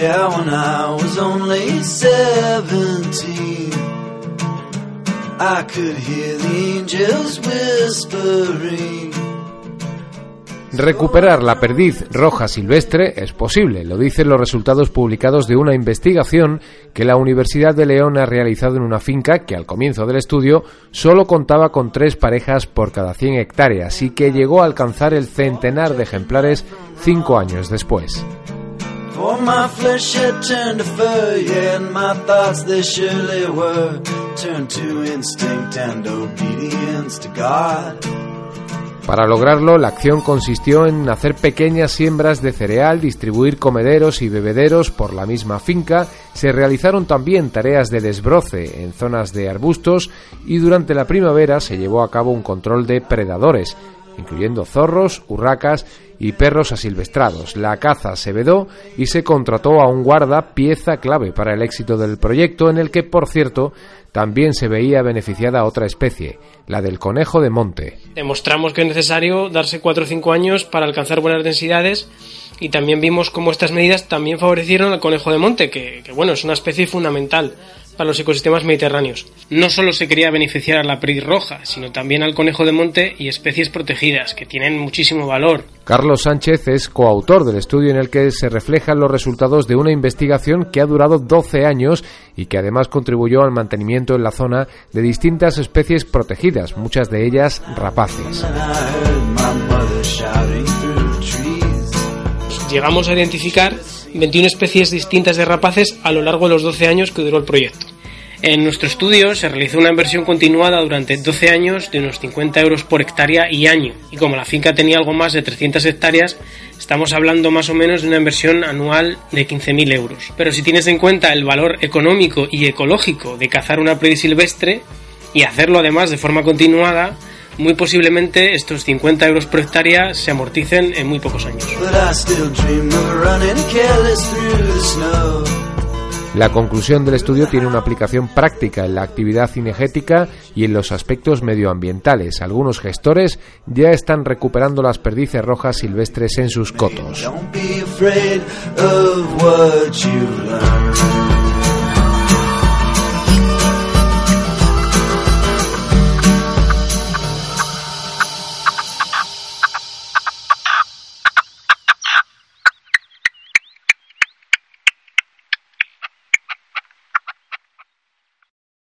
Yeah, when I was only 17, I could hear the angels whispering. Recuperar la perdiz roja silvestre es posible, lo dicen los resultados publicados de una investigación que la Universidad de León ha realizado en una finca que al comienzo del estudio solo contaba con tres parejas por cada 100 hectáreas y que llegó a alcanzar el centenar de ejemplares cinco años después. Para lograrlo, la acción consistió en hacer pequeñas siembras de cereal, distribuir comederos y bebederos por la misma finca, se realizaron también tareas de desbroce en zonas de arbustos y durante la primavera se llevó a cabo un control de predadores, incluyendo zorros, urracas y perros asilvestrados. La caza se vedó y se contrató a un guarda, pieza clave para el éxito del proyecto, en el que, por cierto, también se veía beneficiada otra especie, la del conejo de monte. Demostramos que es necesario darse 4 o 5 años para alcanzar buenas densidades y también vimos cómo estas medidas también favorecieron al conejo de monte, que, que bueno, es una especie fundamental para los ecosistemas mediterráneos. No solo se quería beneficiar a la perdiz roja, sino también al conejo de monte y especies protegidas, que tienen muchísimo valor. Carlos Sánchez es coautor del estudio en el que se reflejan los resultados de una investigación que ha durado 12 años y que además contribuyó al mantenimiento en la zona de distintas especies protegidas, muchas de ellas rapaces. Llegamos a identificar 21 especies distintas de rapaces a lo largo de los 12 años que duró el proyecto. En nuestro estudio se realizó una inversión continuada durante 12 años de unos 50 euros por hectárea y año, y como la finca tenía algo más de 300 hectáreas, estamos hablando más o menos de una inversión anual de 15.000 euros. Pero si tienes en cuenta el valor económico y ecológico de cazar una predi silvestre, y hacerlo además de forma continuada, muy posiblemente estos 50 euros por hectárea se amorticen en muy pocos años. La conclusión del estudio tiene una aplicación práctica en la actividad cinegética y en los aspectos medioambientales. Algunos gestores ya están recuperando las perdices rojas silvestres en sus cotos.